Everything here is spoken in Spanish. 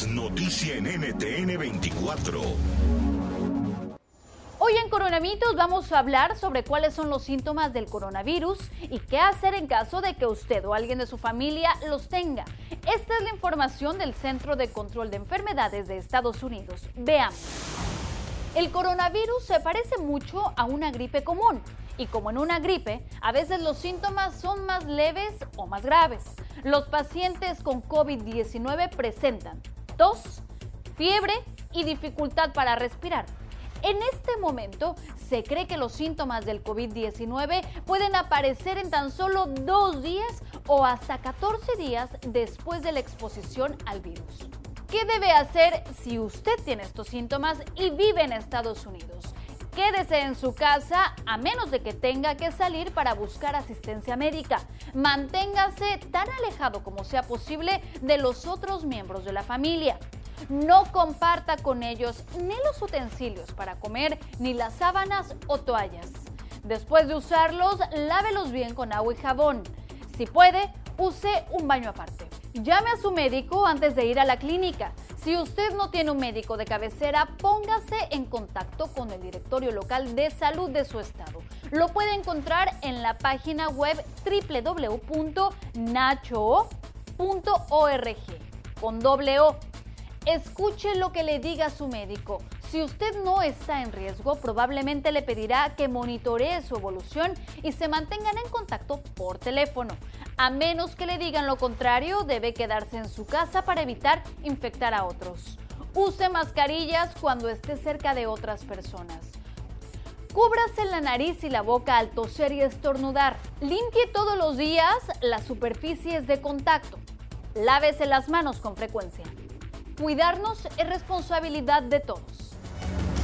noticia en NTN 24. Hoy en Coronamitos vamos a hablar sobre cuáles son los síntomas del coronavirus y qué hacer en caso de que usted o alguien de su familia los tenga. Esta es la información del Centro de Control de Enfermedades de Estados Unidos. Veamos. El coronavirus se parece mucho a una gripe común y como en una gripe, a veces los síntomas son más leves o más graves. Los pacientes con COVID-19 presentan tos, fiebre y dificultad para respirar. En este momento se cree que los síntomas del COVID-19 pueden aparecer en tan solo dos días o hasta 14 días después de la exposición al virus. ¿Qué debe hacer si usted tiene estos síntomas y vive en Estados Unidos? Quédese en su casa a menos de que tenga que salir para buscar asistencia médica. Manténgase tan alejado como sea posible de los otros miembros de la familia. No comparta con ellos ni los utensilios para comer, ni las sábanas o toallas. Después de usarlos, lávelos bien con agua y jabón. Si puede, use un baño aparte. Llame a su médico antes de ir a la clínica. Si usted no tiene un médico de cabecera, póngase en contacto con el directorio local de salud de su estado. Lo puede encontrar en la página web www.nacho.org con doble O. Escuche lo que le diga su médico. Si usted no está en riesgo, probablemente le pedirá que monitoree su evolución y se mantengan en contacto por teléfono. A menos que le digan lo contrario, debe quedarse en su casa para evitar infectar a otros. Use mascarillas cuando esté cerca de otras personas. Cúbrase la nariz y la boca al toser y estornudar. Limpie todos los días las superficies de contacto. Lávese las manos con frecuencia. Cuidarnos es responsabilidad de todos.